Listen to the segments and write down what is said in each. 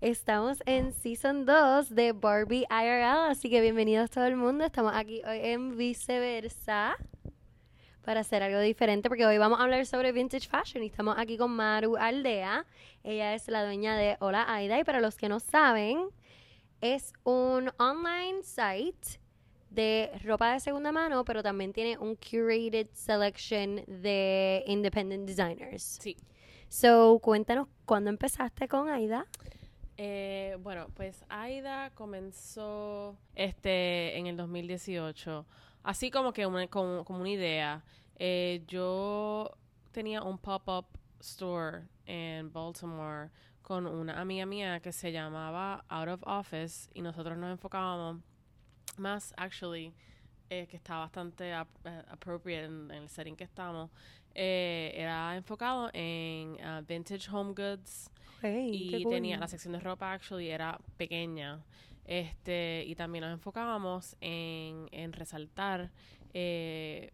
Estamos en Season 2 de Barbie IRL, así que bienvenidos todo el mundo. Estamos aquí hoy en Viceversa para hacer algo diferente porque hoy vamos a hablar sobre vintage fashion y estamos aquí con Maru Aldea. Ella es la dueña de Hola Aida y para los que no saben, es un online site de ropa de segunda mano, pero también tiene un curated selection de independent designers. Sí. So, cuéntanos, ¿cuándo empezaste con Aida? Eh, bueno, pues Aida comenzó este en el 2018, así como que una, como, una idea. Eh, yo tenía un pop-up store en Baltimore con una amiga mía que se llamaba Out of Office y nosotros nos enfocábamos más, actually, eh, que está bastante ap- eh, appropriate en, en el setting que estamos, eh, era enfocado en ah, vintage home goods y tenía la sección de ropa actually era pequeña este y también nos enfocábamos en, en resaltar eh,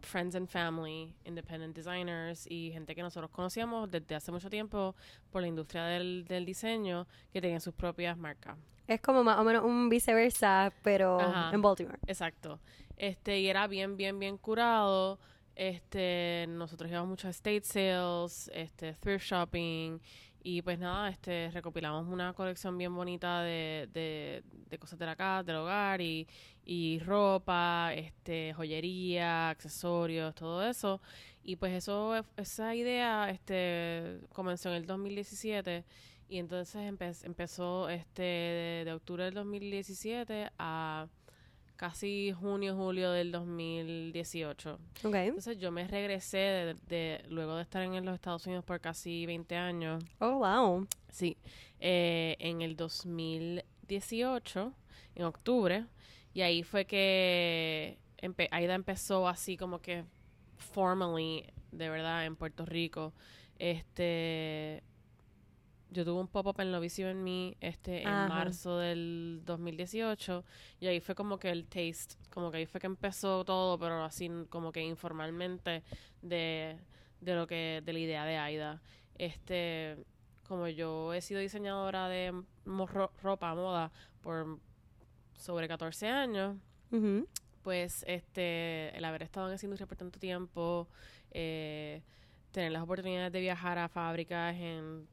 friends and family independent designers y gente que nosotros conocíamos desde hace mucho tiempo por la industria del, del diseño que tenían sus propias marcas Es como más o menos un viceversa, pero Ajá. en Baltimore. Exacto. Este, y era bien, bien, bien curado. Este, nosotros íbamos mucho a estate sales, este, thrift shopping. Y pues nada, este, recopilamos una colección bien bonita de, de, cosas de la casa, del hogar y, y ropa, este, joyería, accesorios, todo eso. Y pues eso, esa idea, este, comenzó en el 2017 y entonces empe- empezó, este, de octubre del 2017 a casi junio, julio del 2018. Ok. Entonces yo me regresé de, de- luego de estar en los Estados Unidos por casi 20 años. Oh, wow. Sí, eh, en el 2018, en octubre, y ahí fue que empe- Aida empezó así como que formally, de verdad, en Puerto Rico. Este, yo tuve un pop-up en Lo en mí este, en Ajá. marzo del 2018, y ahí fue como que el taste, como que ahí fue que empezó todo, pero así como que informalmente de, de lo que, de la idea de Aida. Este, como yo he sido diseñadora de ro- ropa, moda, por sobre 14 años, pues este el haber estado en esa industria por tanto tiempo, eh, tener las oportunidades de viajar a fábricas en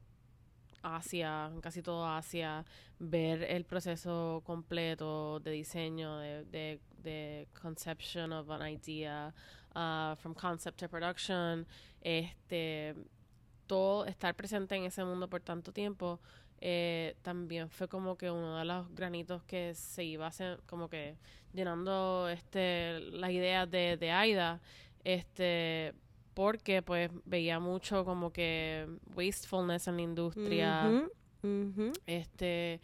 Asia, en casi toda Asia, ver el proceso completo de diseño, de, de, de conception of an idea, uh, from concept to production, este todo estar presente en ese mundo por tanto tiempo eh, también fue como que uno de los granitos que se iba hacer, como que llenando este las ideas de, de Aida este porque pues veía mucho como que wastefulness en la industria. Este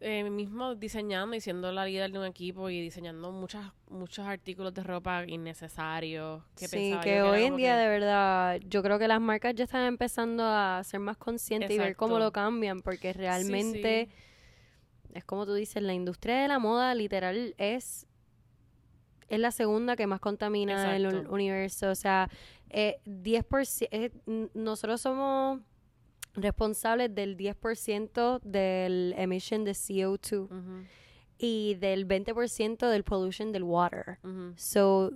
eh, mismo diseñando y siendo la líder de un equipo y diseñando muchas muchos artículos de ropa innecesarios que Sí, que hoy en día que- de verdad, yo creo que las marcas ya están empezando a ser más conscientes y ver cómo lo cambian, porque realmente sí. es como tú dices, la industria de la moda literal es es la segunda que más contamina el Exacto. universo, o sea, eh, 10%, eh, nosotros somos responsables del 10% del emission de CO2 Ujú, y del 20% del pollution del water. ujú. So,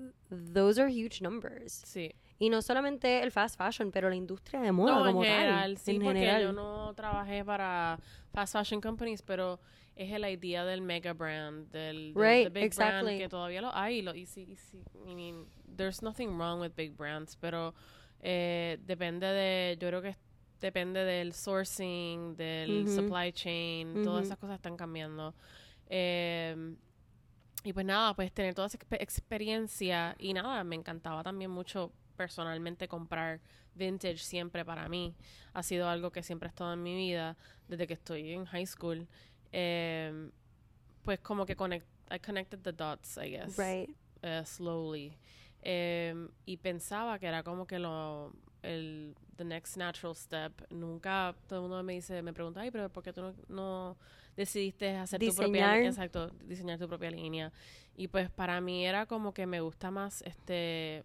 those are huge numbers. sí Y no solamente el fast fashion, pero la industria de moda no, como en general, tal. sí, en porque general. yo no trabajé para fast fashion companies, pero es la idea del mega brand, del, del- Right, the big exactly. brand que todavía lo hay, lo, y sí, y sí, I mean, there's nothing wrong with big brands, pero eh, depende de, yo creo que depende del sourcing, del Ujú. supply chain, todas Ujú. esas cosas están cambiando. Eh, y pues nada, pues tener toda esa expe- experiencia y nada, me encantaba también mucho personalmente comprar vintage siempre para mí. Ha sido algo que siempre ha estado en mi vida desde que estoy en high school. Eh, pues como que connect, I connected the dots, I guess, Right. eh, slowly. Eh, y pensaba que era como que lo, el, the next natural step. Nunca todo el mundo me dice, me pregunta, ay, pero ¿por qué tú no, no decidiste hacer tu propia Diseñar. línea? Exacto, diseñar tu propia línea. Y pues para mí era como que me gusta más este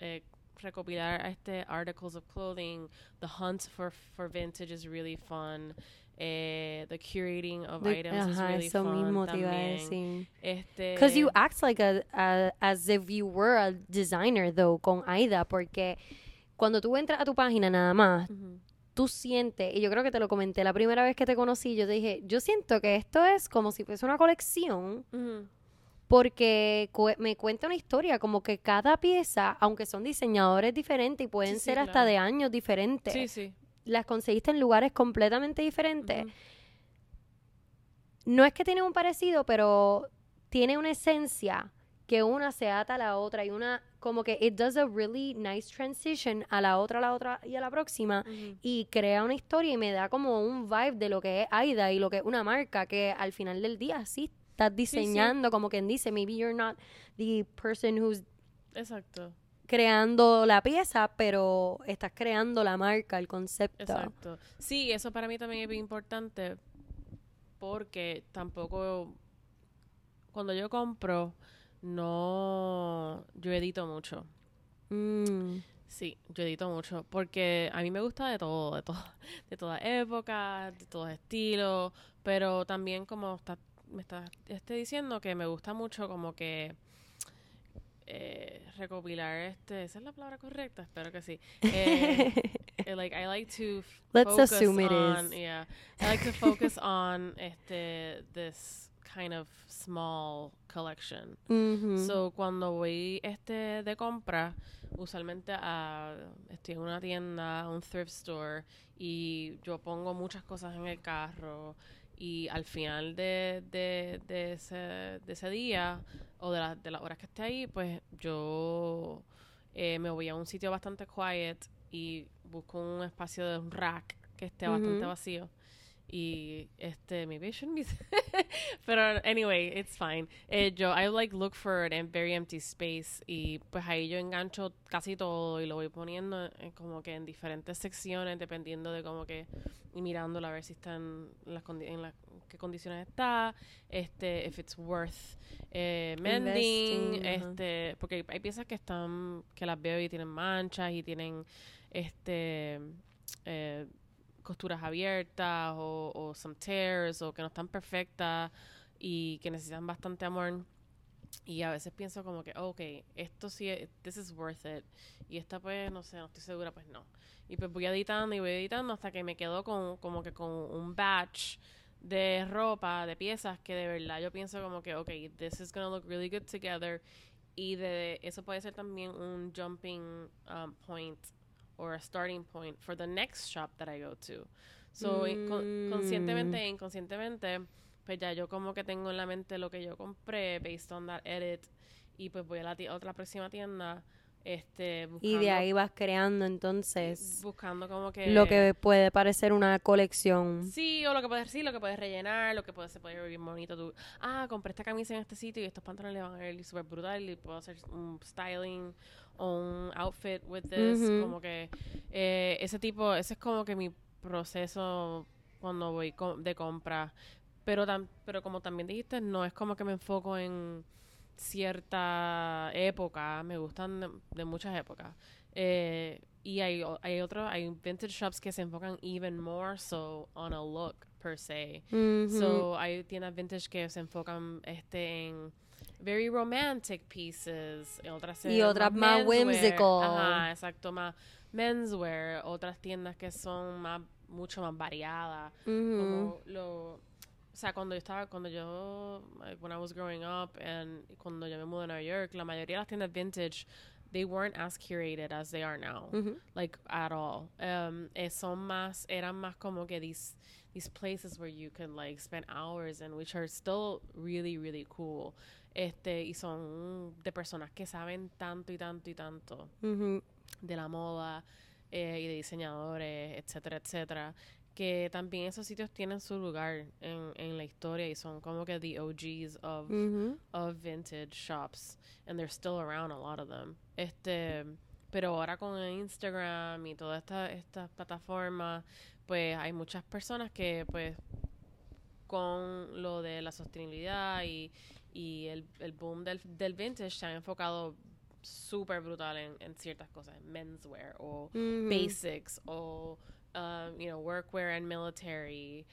eh, recopilar este articles of clothing. The hunt for for vintage is really fun. Eh, the curating of De- items is ajá, really eso fun mismo te iba a también. decir. Este, Because you act like a, a- as if you were a designer, though, con Aida, porque cuando tú entras a tu página nada más, Ujú. tú sientes, y yo creo que te lo comenté la primera vez que te conocí, yo te dije, yo siento que esto es como si fuese una colección, Ujú. porque cu- me cuenta una historia, como que cada pieza, aunque son diseñadores diferentes y pueden Sí, sí, ser hasta claro. de años diferentes, Sí, sí. Las conseguiste en lugares completamente diferentes. No es que tienen un parecido, pero tiene una esencia que una se ata a la otra y una como que it does a really nice transition a la otra, a la otra y a la próxima y crea una historia y me da como un vibe de lo que es Aida y lo que es una marca que al final del día sí estás diseñando como quien dice maybe you're not the person who's Exacto. Creando la pieza pero estás creando la marca el concepto Exacto. Sí, eso para mí también es bien importante porque tampoco cuando yo compro no yo edito mucho. Mm, Sí, yo edito mucho porque a mí me gusta de todo, de todo, de todas épocas, de todos estilos, pero también como está, me está este, diciendo que me gusta mucho como que eh, recopilar este, esa es la palabra correcta, espero que sí. Eh, eh, like I like to Let's focus assume it on, is. yeah, I like to focus on este this kind of small collection. ujú. So, cuando voy este de compra, usualmente a, estoy en una tienda, un thrift store, y yo pongo muchas cosas en el carro, y al final de, de, de, ese, de ese día, o de, la- de las horas que esté ahí, pues yo eh, me voy a un sitio bastante quiet y busco un espacio de un rack que esté bastante vacío. Y este, maybe I shouldn't be pero anyway, it's fine. Eh, yo, I like look for a very empty space y pues ahí yo engancho casi todo y lo voy poniendo en- como que en diferentes secciones dependiendo de como que y mirándolo a ver si está en las condi- en las qué condiciones está, este, if it's worth eh, mending, Investing, este, porque hay piezas que están que las veo y tienen manchas y tienen este eh, costuras abiertas o, some tears o que no están perfectas y que necesitan bastante amor. Y a veces pienso como que, ok, esto sí, this is worth it. Y esta pues, no sé, no estoy segura, pues no. Y pues voy editando y voy editando hasta que me quedo con como que con un batch de ropa, de piezas que de verdad yo pienso como que, ok, this is gonna look really good together. Y de eso puede ser también un jumping um, point or a starting point for the next shop that I go to. So, con- Mm. conscientemente e inconscientemente, pues ya yo como que tengo en la mente lo que yo compré based on that edit y pues voy a la otra próxima tienda este buscando, y de ahí vas creando entonces buscando como que lo que puede parecer una colección Sí, o lo que puedes sí, lo que puedes rellenar, lo que puedes, se puede ver bien bonito. Tú, ah, compré esta camisa en este sitio y estos pantalones le van a ver súper brutal y puedo hacer un styling o un outfit with this. Como que eh, ese tipo, ese es como que mi proceso cuando voy de compra. Pero, tam- pero como también dijiste, no es como que me enfoco en cierta época, me gustan de, de muchas épocas. Eh, y hay, hay otros, hay vintage shops que se enfocan even more so on a look per se. Ujú. So hay tiendas vintage que se enfocan este en very romantic pieces, y otras se- Y otras más whimsical. Ajá, exacto, más menswear, otras tiendas que son más mucho más variadas, como lo o sea, cuando yo estaba, cuando yo, like, when I was growing up, and cuando yo me mudé a Nueva York, la mayoría de las tiendas vintage, they weren't as curated as they are now Ujú. like at all. Um, eh, son más, eran más como que these these places where you can like spend hours and which are still really really cool. Este y son de personas que saben tanto y tanto y tanto Ujú. de la moda eh, y de diseñadores, etcétera, etcétera. Que también esos sitios tienen su lugar en, en la historia y son como que the OGs of of vintage shops and they're still around a lot of them. Este, pero ahora con Instagram y todas estas estas plataformas, pues hay muchas personas que pues con lo de la sostenibilidad y, y el, el boom del, del vintage se han enfocado súper brutal en, en ciertas cosas, menswear o basics o um, you know workwear and military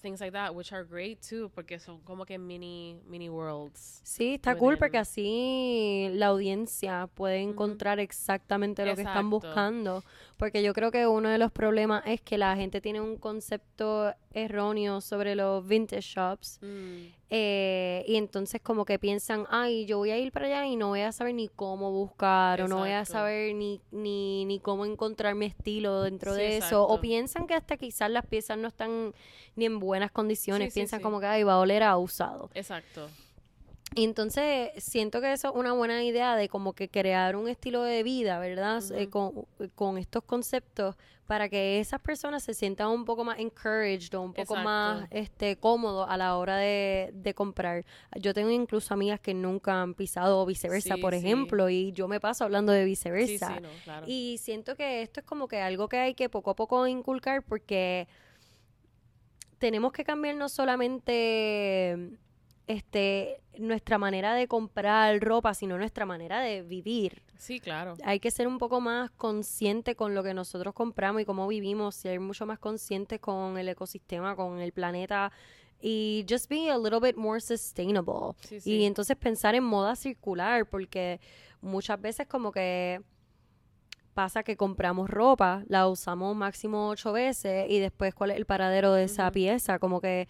things like that which are great too porque son como que mini mini worlds Sí, está cool porque así la audiencia puede encontrar exactamente lo que están buscando. Porque yo creo que uno de los problemas es que la gente tiene un concepto erróneo sobre los vintage shops. eh, y entonces como que piensan, ay, yo voy a ir para allá y no voy a saber ni cómo buscar o no voy a saber ni, ni, ni cómo encontrar mi estilo dentro Sí, de eso. O piensan que hasta quizás las piezas no están ni en buenas condiciones. Sí, piensan sí. como que, ay, va a oler a usado. exacto entonces siento que eso es una buena idea de como que crear un estilo de vida, ¿verdad? Eh, Ujú. con, con estos conceptos para que esas personas se sientan un poco más encouraged o un poco Exacto. más este cómodos a la hora de, de comprar. Yo tengo incluso amigas que nunca han pisado viceversa, Sí, por sí. ejemplo, y yo me paso hablando de viceversa. sí no claro Y siento que esto es como que algo que hay que poco a poco inculcar porque tenemos que cambiar no solamente este nuestra manera de comprar ropa, sino nuestra manera de vivir. sí claro Hay que ser un poco más consciente con lo que nosotros compramos y cómo vivimos, ser mucho más conscientes con el ecosistema, con el planeta y just be a little bit more sustainable. sí Y entonces pensar en moda circular, porque muchas veces como que pasa que compramos ropa, la usamos máximo ocho veces y después cuál es el paradero de esa pieza, como que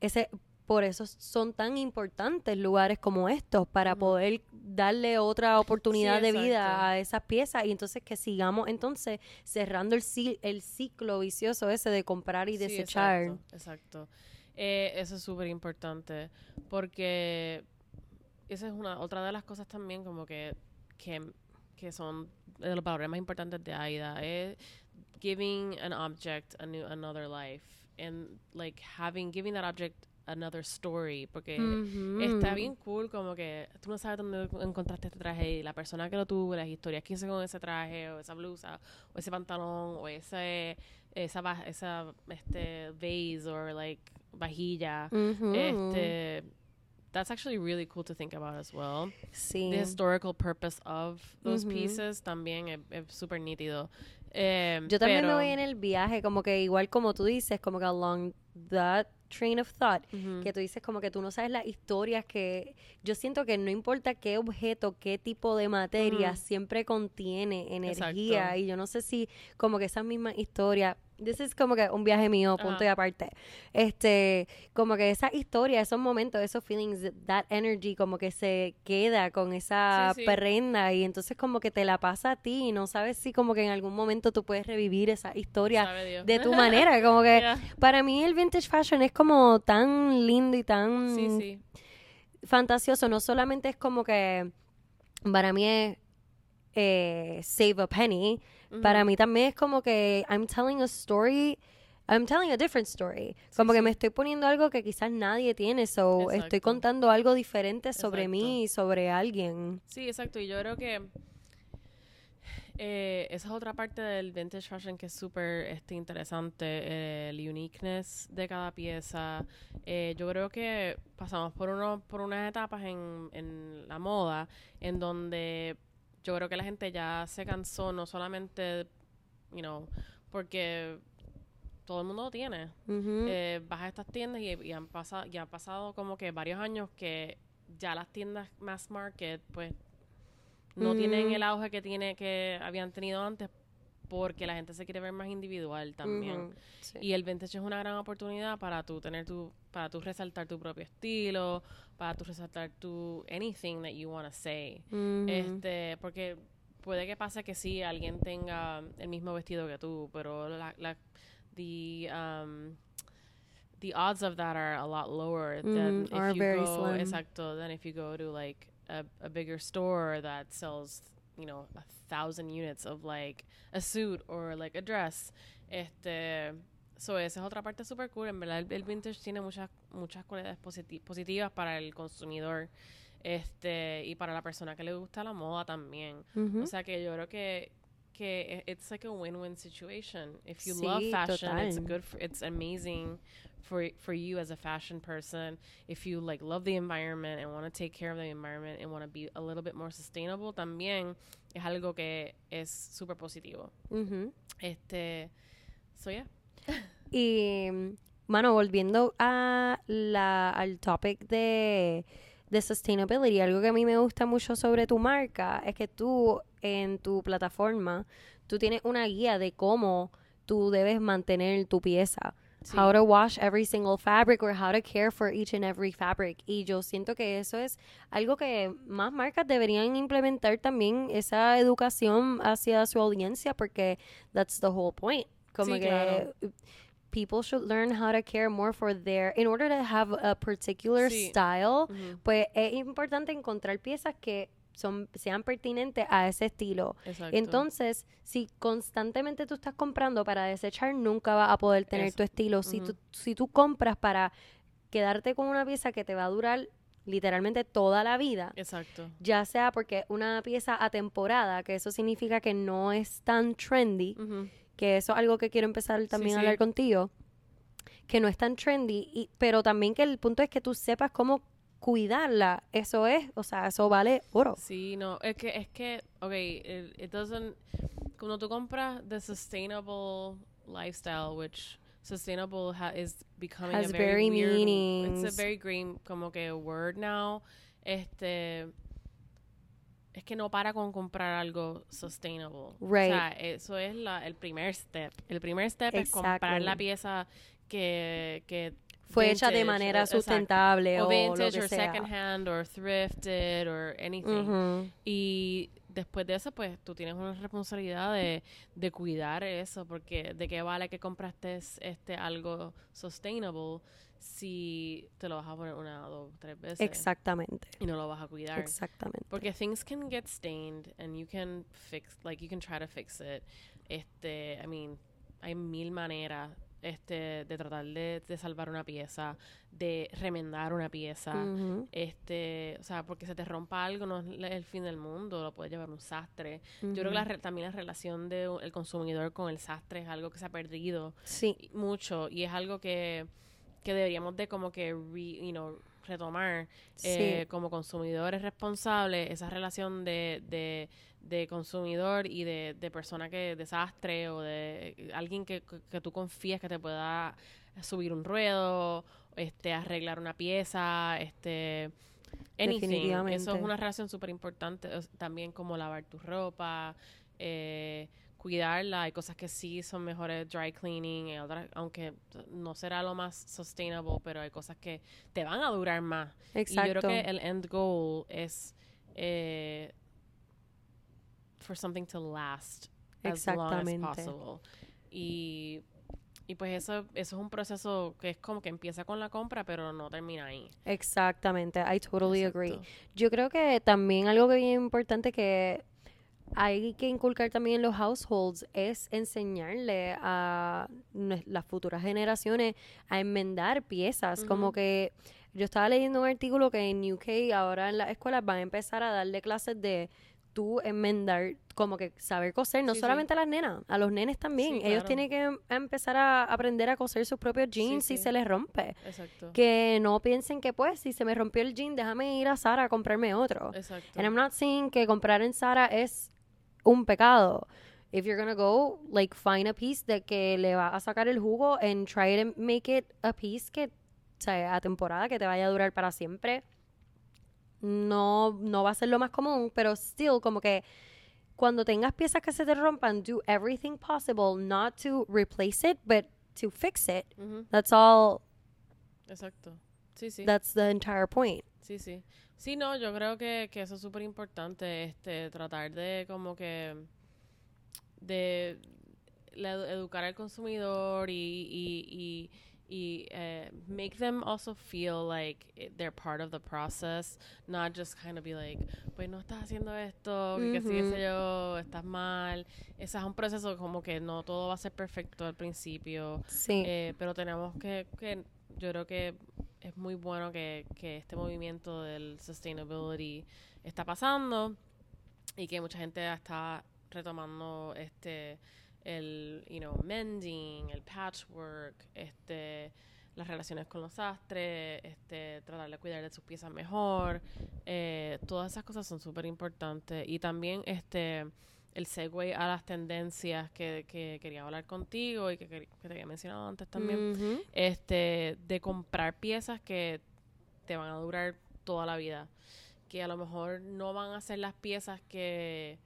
ese por eso son tan importantes lugares como estos para poder darle otra oportunidad Sí, de vida a esas piezas y entonces que sigamos entonces cerrando el, ci- el ciclo vicioso ese de comprar y Sí, desechar. exacto, exacto. Eh, eso es súper importante porque esa es una otra de las cosas también como que, que, que son de los valores más importantes de AIDA es giving an object a new, another life and like having giving that object another story porque Ujú. Está bien cool, como que tú no sabes dónde encontraste este traje y la persona que lo tuvo, las historias que hizo con ese traje o esa blusa o ese pantalón o ese esa esa este vase o like vajilla. Ujú. Este that's actually really cool to think about as well. sí. The historical purpose of those Ujú. pieces también es es súper nítido. Eh, Yo también me pero- voy en el viaje, como que igual como tú dices, como que along that train of thought, que tú dices como que tú no sabes las historias que yo siento que no importa qué objeto, qué tipo de materia, siempre contiene energía Exacto. y yo no sé si como que esas mismas historias, this is como que un viaje mío, punto Ajá. y aparte, este, como que esa historia, esos momentos, esos feelings, that energy como que se queda con esa Sí, sí. prenda y entonces como que te la pasa a ti y no sabes si como que en algún momento tú puedes revivir esa historia de tu manera, como que Yeah. para mí el vintage fashion es como tan lindo y tan Sí, sí. fantasioso, no solamente es como que para mí es eh, save a penny, para mí también es como que I'm telling a story, I'm telling a different story, como que me estoy poniendo algo que quizás nadie tiene, so estoy contando algo diferente sobre Exacto. mí y sobre alguien. Sí, exacto. Y yo creo que eh, esa es otra parte del vintage fashion que es súper este, interesante, eh, el uniqueness de cada pieza. Eh, yo creo que pasamos por uno, por unas etapas en, en la moda en donde yo creo que la gente ya se cansó, no solamente, you know, porque todo el mundo lo tiene. Eh, vas a estas tiendas y, y han pasado, ya han pasado como que varios años que ya las tiendas mass market, pues, no tienen Mm. el auge que tiene que habían tenido antes porque la gente se quiere ver más individual también. Ujú, sí. Y el vintage es una gran oportunidad para tú tener tu, para tú resaltar tu propio estilo, para tú resaltar tu anything that you want to say. Ujú. Este, porque puede que pase que sí alguien tenga el mismo vestido que tú, pero la, la the um, the odds of that are a lot lower than Mm, if you go slim. exacto than if you go to like a, a bigger store that sells you know a thousand units of like a suit or like a dress. Este so esa es otra parte super cool. En verdad el, el vintage tiene muchas muchas cualidades positi- positivas para el consumidor este y para la persona que le gusta la moda también. O sea que yo creo que que it's like a win-win situation. If you love Sí, fashion, it's good for, it's amazing for for you as a fashion person, if you like love the environment and want to take care of the environment and want to be a little bit more sustainable, también es algo que es súper positivo. Ujú. Este, so yeah. Y, mm, mano, volviendo a la, al topic de, de sustainability, algo que a mí me gusta mucho sobre tu marca es que tú en tu plataforma, tú tienes una guía de cómo tú debes mantener tu pieza. Sí. How to wash every single fabric or how to care for each and every fabric. Y yo siento que eso es algo que más marcas deberían implementar también, esa educación hacia su audiencia, porque that's the whole point. Como Sí, que claro. People should learn how to care more for their, in order to have a particular Sí. style, pues es importante encontrar piezas que son, sean pertinentes a ese estilo. Exacto. Entonces, si constantemente tú estás comprando para desechar, nunca vas a poder tener Eso. tu estilo. Si, tú, si tú compras para quedarte con una pieza que te va a durar literalmente toda la vida, Exacto. ya sea porque una pieza atemporada, que eso significa que no es tan trendy, que eso es algo que quiero empezar también a sí. hablar contigo, que no es tan trendy, y, pero también que el punto es que tú sepas cómo cuidarla. Eso es, o sea, eso vale oro. Sí, no, es que, es que, ok, it, it doesn't, cuando tú compras the sustainable lifestyle, which sustainable ha, is becoming Has a very, very weird, meanings. it's a very green, como que word now, este, es que no para con comprar algo sustainable. Right. O sea, eso es la, el primer step. El primer step es comprar la pieza que, que Fue hecha de manera sustentable o, o vintage lo que or second hand or thrifted or anything. Y después de eso, pues tú tienes una responsabilidad de, de cuidar eso, porque de qué vale que compraste este algo sustainable si te lo vas a poner una, dos, tres veces Exactamente. y no lo vas a cuidar. Exactamente. Porque things can get stained and you can fix, like you can try to fix it. Este, I mean, hay mil maneras este, de tratar de, de salvar una pieza, de remendar una pieza. Este, o sea, porque se te rompa algo no es el fin del mundo, lo puede llevar un sastre. Yo creo que la re- también la relación del consumidor con el sastre es algo que se ha perdido Sí, mucho y es algo que, que deberíamos de como que re- you know, retomar eh, sí. como consumidores responsables esa relación de, de, de consumidor y de, de persona que desastre o de alguien que, que- tú confías que te pueda subir un ruedo, este arreglar una pieza, este anything. Eso es una relación súper importante. También como lavar tu ropa, eh, cuidarla. Hay cosas que sí son mejores dry cleaning, y otras, aunque no será lo más sustainable, pero hay cosas que te van a durar más. Y Exacto. yo creo que el end goal es eh, for something to last as long as possible. Y, y pues eso, eso es un proceso que es como que empieza con la compra, pero no termina ahí. Exactamente. I totally Exacto. agree. Yo creo que también algo que es bien importante que hay que inculcar también en los households es enseñarle a las futuras generaciones a enmendar piezas. Como que yo estaba leyendo un artículo que en UK ahora en las escuelas van a empezar a darle clases de tú enmendar, como que saber coser, no Sí, sí. solamente a las nenas, a los nenes también. Sí, Ellos tienen que em- empezar a aprender a coser sus propios jeans si se les rompe Exacto. que no piensen que pues si se me rompió el jean déjame ir a Sara a comprarme otro Exacto. and I'm not saying que comprar en Sara es un pecado if you're gonna go like find a piece de que le va a sacar el jugo and try to make it a piece que o sea, a temporada que te vaya a durar para siempre no no va a ser lo más común pero still como que cuando tengas piezas que se te rompan do everything possible not to replace it but to fix it Ujú, that's all Exacto. Sí, sí. that's the entire point Sí, sí. Sí, no, yo creo que, que eso es súper importante, este, tratar de como que de la edu- educar al consumidor y, y, y, y eh, make them also feel like they're part of the process, not just kind of be like, pues no estás haciendo esto, que qué sé qué Ujú. sé yo, estás mal. Ese es un proceso como que no todo va a ser perfecto al principio. Sí, Eh, pero tenemos que, que, yo creo que es muy bueno que, que este movimiento del sustainability está pasando y que mucha gente está retomando este el you know mending el patchwork este las relaciones con los sastres, este, tratar de cuidar de sus piezas mejor, eh, todas esas cosas son súper importantes. Y también este el segue a las tendencias que, que quería hablar contigo y que, que te había mencionado antes también, este, de comprar piezas que te van a durar toda la vida. Que a lo mejor no van a ser las piezas que,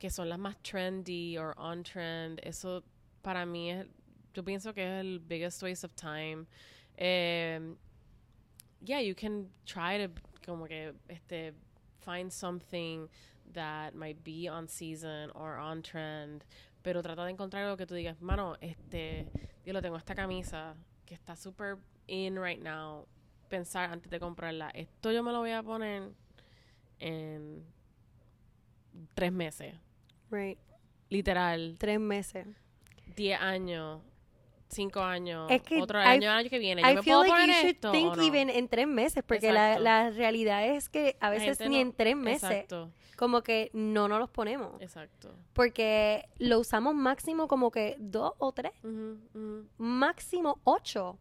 que son las más trendy o on trend. Eso para mí es, yo pienso que es el biggest waste of time. Eh, yeah, you can try to como que este find something that might be on season or on trend, pero trata de encontrar algo que tú digas, mano, este, yo lo tengo esta camisa que está super in right now. Pensar antes de comprarla, esto yo me lo voy a poner en tres meses, Right. literal, Tres meses. diez años, cinco años, Es que otro año, año que viene. Yo I me feel puedo like poner you should esto think no? even en tres meses, porque la, la realidad es que a veces ni no- en tres meses, Exacto, como que no nos los ponemos. exacto. Porque lo usamos máximo como que dos o tres, máximo ocho.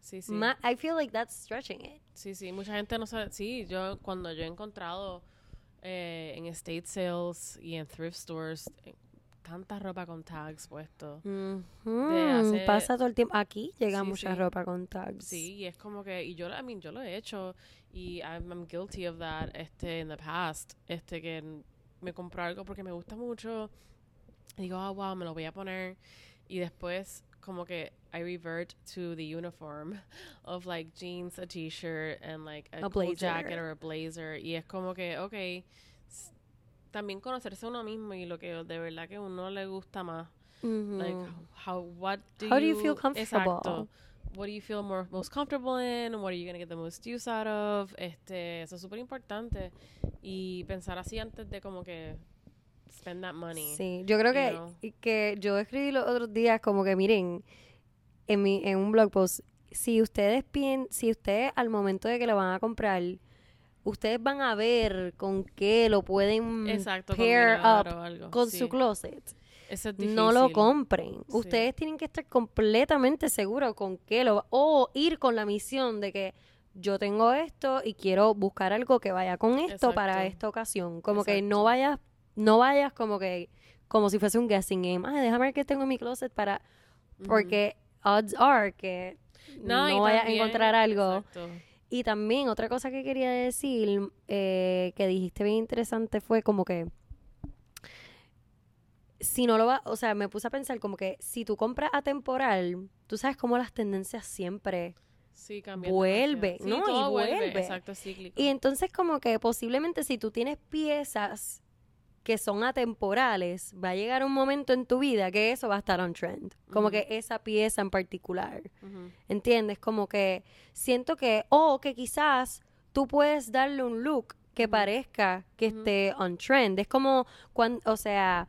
Sí, sí. Ma- I feel like that's stretching it. Sí, sí, mucha gente no sabe. Sí, yo cuando yo he encontrado eh, en estate sales y en thrift stores eh, tanta ropa con tags puestos. Ujú, hace- Pasa todo el tiempo. Aquí llega Sí, mucha sí. ropa con tags. Sí, y es como que y yo I mean, yo lo he hecho y I'm, I'm guilty of that este in the past, este que me compro algo porque me gusta mucho y digo, "Ah, wow, me lo voy a poner" y después como que I revert to the uniform of like jeans, a t-shirt and like a, A cool jacket or a blazer y es como que okay, también conocerse a uno mismo y lo que de verdad que a uno le gusta más Ujú. like how what do How do you, you feel comfortable? exacto what do you feel more most comfortable in what are you gonna get the most use out of este eso es súper importante y pensar así antes de como que spend that money Sí, yo creo you que, know. que yo escribí los otros días como que miren, en, mi, en un blog post, si ustedes pien, si ustedes al momento de que lo van a comprar, ustedes van a ver con qué lo pueden exacto pair up o algo. con Sí, su closet. eso es No lo compren. Sí. Ustedes tienen que estar completamente seguros con qué lo o ir con la misión de que yo tengo esto y quiero buscar algo que vaya con esto para esta ocasión. Como que no vayas, no vayas como que como si fuese un guessing game. Ay, déjame ver qué tengo en mi closet para porque odds are que no, vayas a encontrar algo. exacto. Y también otra cosa que quería decir, eh, que dijiste bien interesante, fue como que si no lo va, o sea, me puse a pensar como que si tú compras atemporal, tú sabes cómo las tendencias siempre. sí cambian vuelve, demasiado. ¿no? sí, Y vuelve. vuelve. exacto cíclico Y entonces como que posiblemente si tú tienes piezas que son atemporales, va a llegar un momento en tu vida que eso va a estar on trend. Como que esa pieza en particular. ¿Entiendes? Como que siento que, o que quizás tú puedes darle un look que parezca que esté on trend. Es como, cuando, o sea,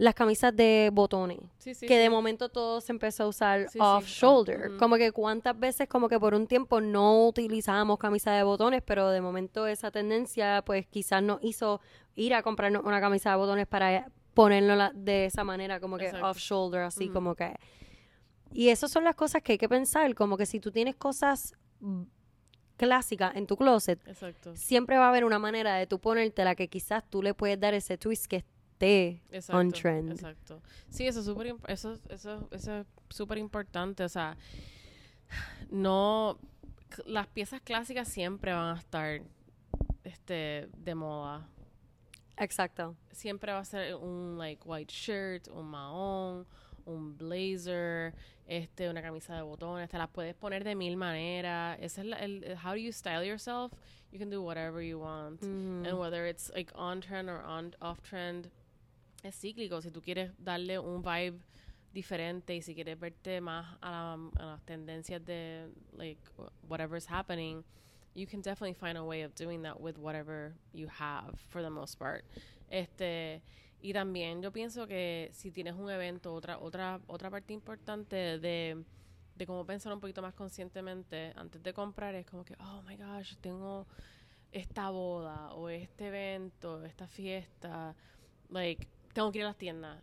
las camisas de botones. sí, sí, que de momento todo se empezó a usar off shoulder. Como que cuántas veces como que por un tiempo no utilizábamos camisa de botones, pero de momento esa tendencia pues quizás nos hizo ir a comprarnos una camisa de botones para ponerlo la- de esa manera como que Exacto. off shoulder así como que y esas son las cosas que hay que pensar, como que si tú tienes cosas clásicas en tu closet, exacto siempre va a haber una manera de tú ponértela que quizás tú le puedes dar ese twist que esté Exacto, on trend. Exacto. Sí, eso es súper eso, eso, eso es importante. O sea, no. Las piezas clásicas siempre van a estar este, de moda. Exacto. Siempre va a ser un like white shirt, un mahón, un blazer, este, una camisa de botones. Te las puedes poner de mil maneras. Ese es la- el, how do you style yourself? You can do whatever you want. Ujú. And whether it's like on trend or on off trend, es cíclico. Si tú quieres darle un vibe diferente y si quieres verte más a, la- a las tendencias de like wh- whatever's happening, you can definitely find a way of doing that with whatever you have for the most part. Este y también yo pienso que si tienes un evento, otra otra otra parte importante de de cómo pensar un poquito más conscientemente antes de comprar es como que, oh my gosh, tengo esta boda o este evento, esta fiesta, like, tengo que ir a las tiendas.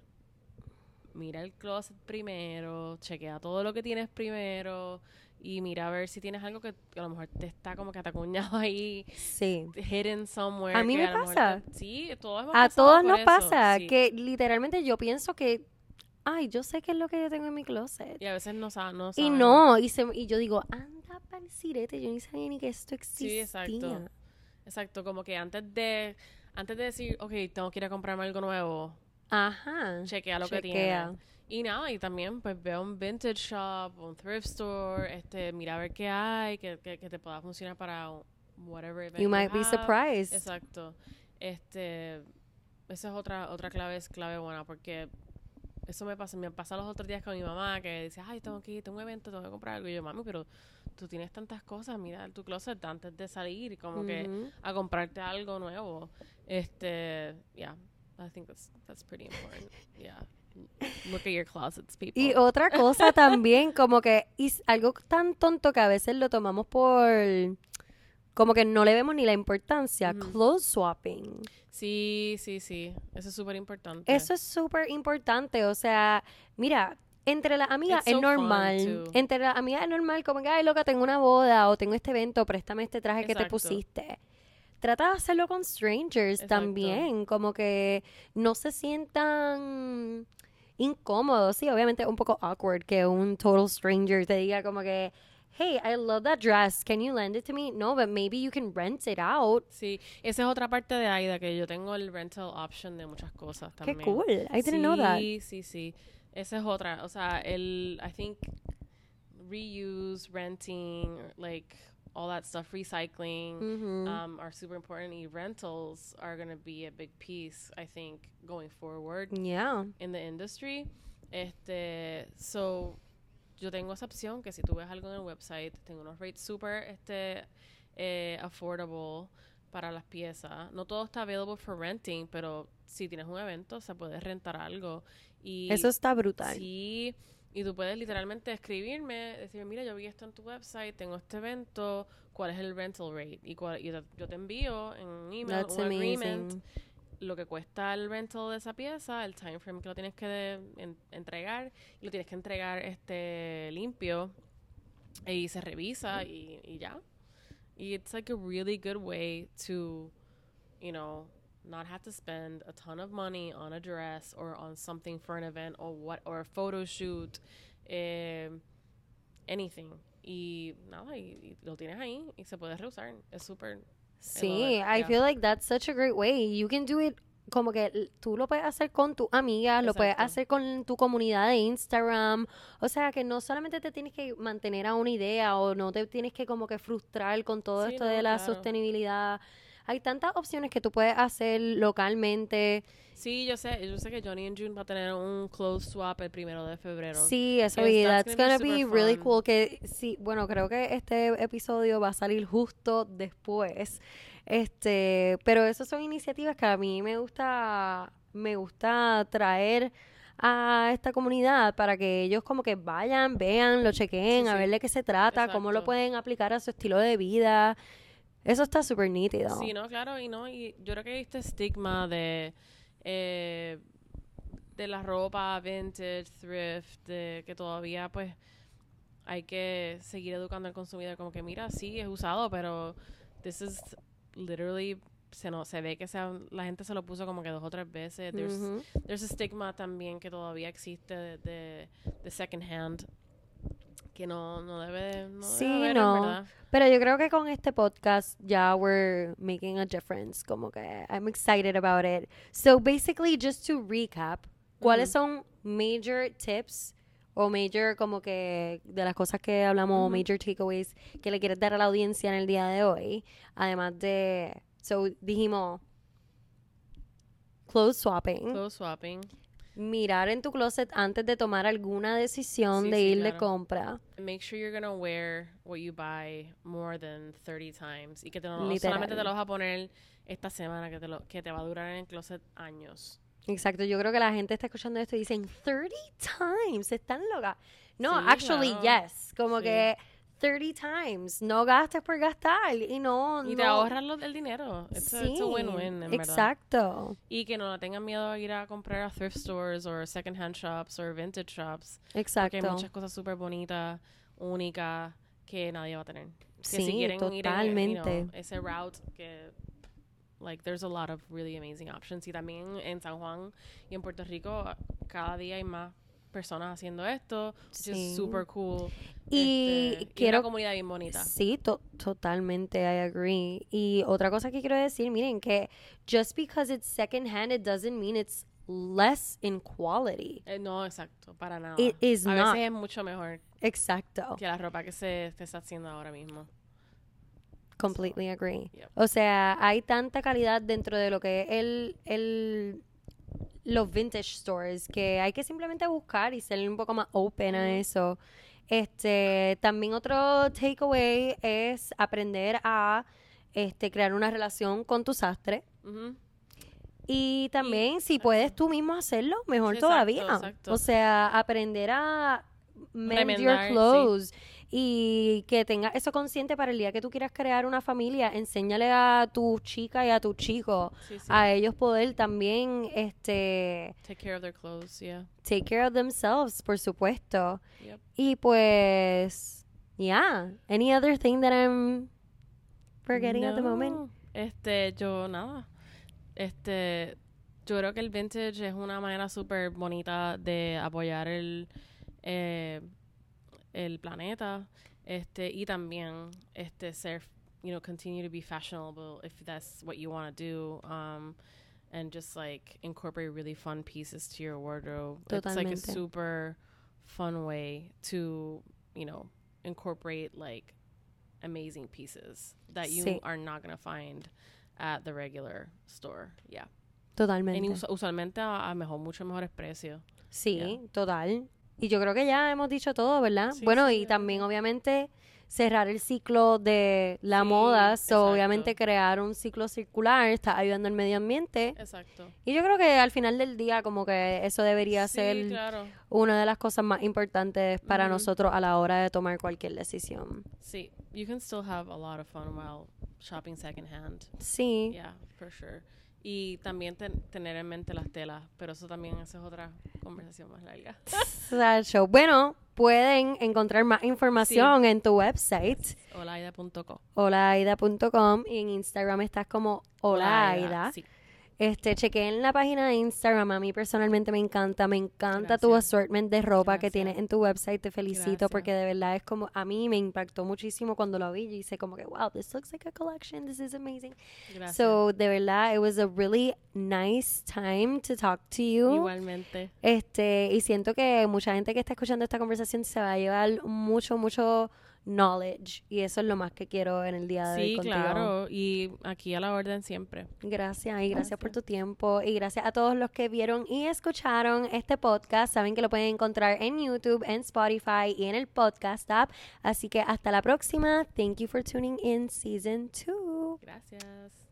mira el closet primero, chequea todo lo que tienes primero y mira a ver si tienes algo que a lo mejor te está como que atacuñado ahí, Sí. hidden somewhere. A mí me mejor pasa. te- sí, todos hemos A todos nos eso, pasa sí. que literalmente yo pienso que, ay, yo sé qué es lo que yo tengo en mi closet. Y a veces no, sa- no Y sabemos. no, y, se, y yo digo, anda pa'l sirete, yo ni sabía ni que esto existía. exacto. Exacto, como que antes de antes de decir, ok, tengo que ir a comprarme algo nuevo, Ajá. chequea lo que tiene. Y nada, y también pues ve a un vintage shop, un thrift store, este, mira a ver qué hay, que, que, que te pueda funcionar para whatever event You might be have. surprised. Exacto. Este, esa es otra otra clave, es clave buena porque eso me pasa, me pasa los otros días con mi mamá que dice, ay, tengo que ir, tengo un evento, tengo que comprar algo. Y yo, mami, pero tú tienes tantas cosas, mira tu closet antes de salir como que Ujú. a comprarte algo nuevo. Este, yeah, I think that's, that's pretty important. Yeah. Look at your closets, people. Y otra cosa también, como que es algo tan tonto que a veces lo tomamos por como que no le vemos ni la importancia. Ujú. Clothes swapping. Sí, sí, sí. Eso es súper importante. Eso es súper importante. O sea, mira, entre las amigas It's es so normal. Entre las amigas es normal, como que, ay, loca, tengo una boda o tengo este evento, préstame este traje que te pusiste. Trata de hacerlo con strangers Exacto. también, como que no se sientan incómodos. Sí, obviamente es un poco awkward que un total stranger te diga como que, hey, I love that dress, can you lend it to me? No, but maybe you can rent it out. Sí, esa es otra parte de Aida, que yo tengo el rental option de muchas cosas Qué también. cool. I didn't know that. Sí, sí, sí. Esa es otra. O sea, el, I think, reuse, renting, like, all that stuff, recycling, Ujú. um, are super important. Y rentals are going to be a big piece, I think, going forward yeah. in the industry. Este, so, yo tengo esa opción que si tú ves algo en el website, tengo unos rates super este, eh, affordable para las piezas. No todo está available for renting, pero si tienes un evento, se puede rentar algo. Y Eso está brutal. Sí, y tú puedes literalmente escribirme, decir, mira, yo vi esto en tu website, tengo este evento, ¿cuál es el rental rate? Y, cuál- y yo te envío en un email That's un agreement amazing. lo que cuesta el rental de esa pieza, el time frame que lo tienes que de- en- entregar, y lo tienes que entregar este limpio y se revisa y, y ya. Y it's like a really good way to, you know, not have to spend a ton of money on a dress or on something for an event or what or a photo shoot, eh, anything. Y nada, y, y lo tienes ahí y se puede reusar. Es súper Sí, I yeah. feel like that's such a great way. You can do it como que tú lo puedes hacer con tus amigas, lo puedes hacer con tu comunidad de Instagram. O sea, que no solamente te tienes que mantener a una idea o no te tienes que como que frustrar con todo Sí, esto no, de la claro. sostenibilidad. Hay tantas opciones que tú puedes hacer localmente. Sí, yo sé, yo sé que Johnny and June va a tener un clothes swap el primero de febrero. Sí, eso y that's that's gonna gonna be really cool. Que sí, bueno, creo que este episodio va a salir justo después. Este, pero esas son iniciativas que a mí me gusta, me gusta traer a esta comunidad para que ellos como que vayan, vean, lo chequeen, Sí, a ver de qué se trata, cómo lo pueden aplicar a su estilo de vida. Eso está súper nítido. Sí, no, claro, y no, y yo creo que hay este estigma de eh, de la ropa vintage, thrift, de que todavía pues hay que seguir educando al consumidor como que mira, sí, es usado, pero this is literally se no se ve que sea, la gente se lo puso como que dos o tres veces. There's, Ujú. there's a stigma también que todavía existe de, de, de second hand que no, no debe, no debe Sí, haber, no. Pero yo creo que con este podcast ya we're making a difference. Como que I'm excited about it. So basically, just to recap, ¿cuáles son major tips o major como que de las cosas que hablamos, Ujú. major takeaways que le quieres dar a la audiencia en el día de hoy? Además de, so dijimos, clothes swapping, Clothes swapping. Mirar en tu closet antes de tomar alguna decisión Sí, de sí, ir de compra. make sure you're gonna wear what you buy more than 30 times y que te, no solamente te lo vas a poner esta semana que te lo que te va a durar en el closet años. Exacto, yo creo que la gente está escuchando esto y dicen 30 times, están locas. No, Sí, actually, claro. yes. Como que 30 times. No gastes por gastar y no... Y te no- ahorras lo- el dinero. It's it's a win-win, en verdad. exacto, Y que no tengan miedo a ir a comprar a thrift stores o second-hand shops o vintage shops. Porque exacto. hay muchas cosas súper bonitas, únicas, que nadie va a tener. Que Sí, si quieren ir en, you totalmente. know, ese route que like there's a lot of really amazing options y también en San Juan y en Puerto Rico cada día hay más personas haciendo esto, Sí. is super cool. Y Este, quiero- una comunidad bien bonita. Sí, to- totalmente, I agree. Y otra cosa que quiero decir, miren, que just because it's second hand, it doesn't mean it's less in quality. Eh, no, exacto, para nada. It is a not. veces es mucho mejor Exacto. que la ropa que se, se está haciendo ahora mismo. Completely agree. Yep. O sea, hay tanta calidad dentro de lo que es el, el, los vintage stores que hay que simplemente buscar y ser un poco más open a eso. Este, también otro takeaway es aprender a este, crear una relación con tu sastre. Y también, si puedes tú mismo hacerlo, mejor exacto, todavía. exacto. O sea, aprender a mend your sí. Y que tengas eso consciente para el día que tú quieras crear una familia. Enséñale a tu chica y a tu chico Sí, sí. a ellos poder también este Take care of their clothes, yeah. take care of themselves, por supuesto. Yep. Y pues, yeah. Any other thing that I'm forgetting at the moment? Este, yo nada. Este, yo creo que el vintage es una manera súper bonita de apoyar el, eh, el planeta. Este, y también, este, ser, you know, continue to be fashionable if that's what you want to do. Um, and just like incorporate really fun pieces to your wardrobe. It's like a Totalmente. super fun way to, you know, incorporate like amazing pieces that you Sí. are not going to find at the regular store. Yeah. Totalmente. Y usu- usualmente a, a mejor, mucho mejores precios. Sí, Yeah. total. Y yo creo que ya hemos dicho todo, ¿verdad? Sí, bueno, sí, y también obviamente cerrar el ciclo de la Sí, moda, so, obviamente crear un ciclo circular, está ayudando al medio ambiente. Exacto. Y yo creo que al final del día como que eso debería sí, ser claro. una de las cosas más importantes para nosotros a la hora de tomar cualquier decisión. Sí, you can still have a lot of fun while shopping secondhand. Sí, Yeah, for sure. Y también ten- tener en mente las telas, pero eso también esa es otra conversación más larga. Sacho. Bueno, pueden encontrar más información en tu website, Olaida.co. holaida.com, y en Instagram estás como holaida. Sí. Este, chequeen la página de Instagram. A mí personalmente me encanta. Me encanta tu assortment de ropa que tienes en tu website. Te felicito Gracias. porque de verdad es como, a mí me impactó muchísimo cuando lo vi. Y hice como que, wow, this looks like a collection. This is amazing. Gracias. So, de verdad, it was a really nice time to talk to you. Igualmente. Este, y siento que mucha gente que está escuchando esta conversación se va a llevar mucho, mucho knowledge. Y eso es lo más que quiero en el día de hoy Sí, claro. Y aquí a la orden siempre. Gracias y gracias por tu tiempo y gracias a todos los que vieron y escucharon este podcast. Saben que lo pueden encontrar en YouTube, en Spotify y en el podcast app. Así que hasta la próxima. Thank you for tuning in season 2. Gracias.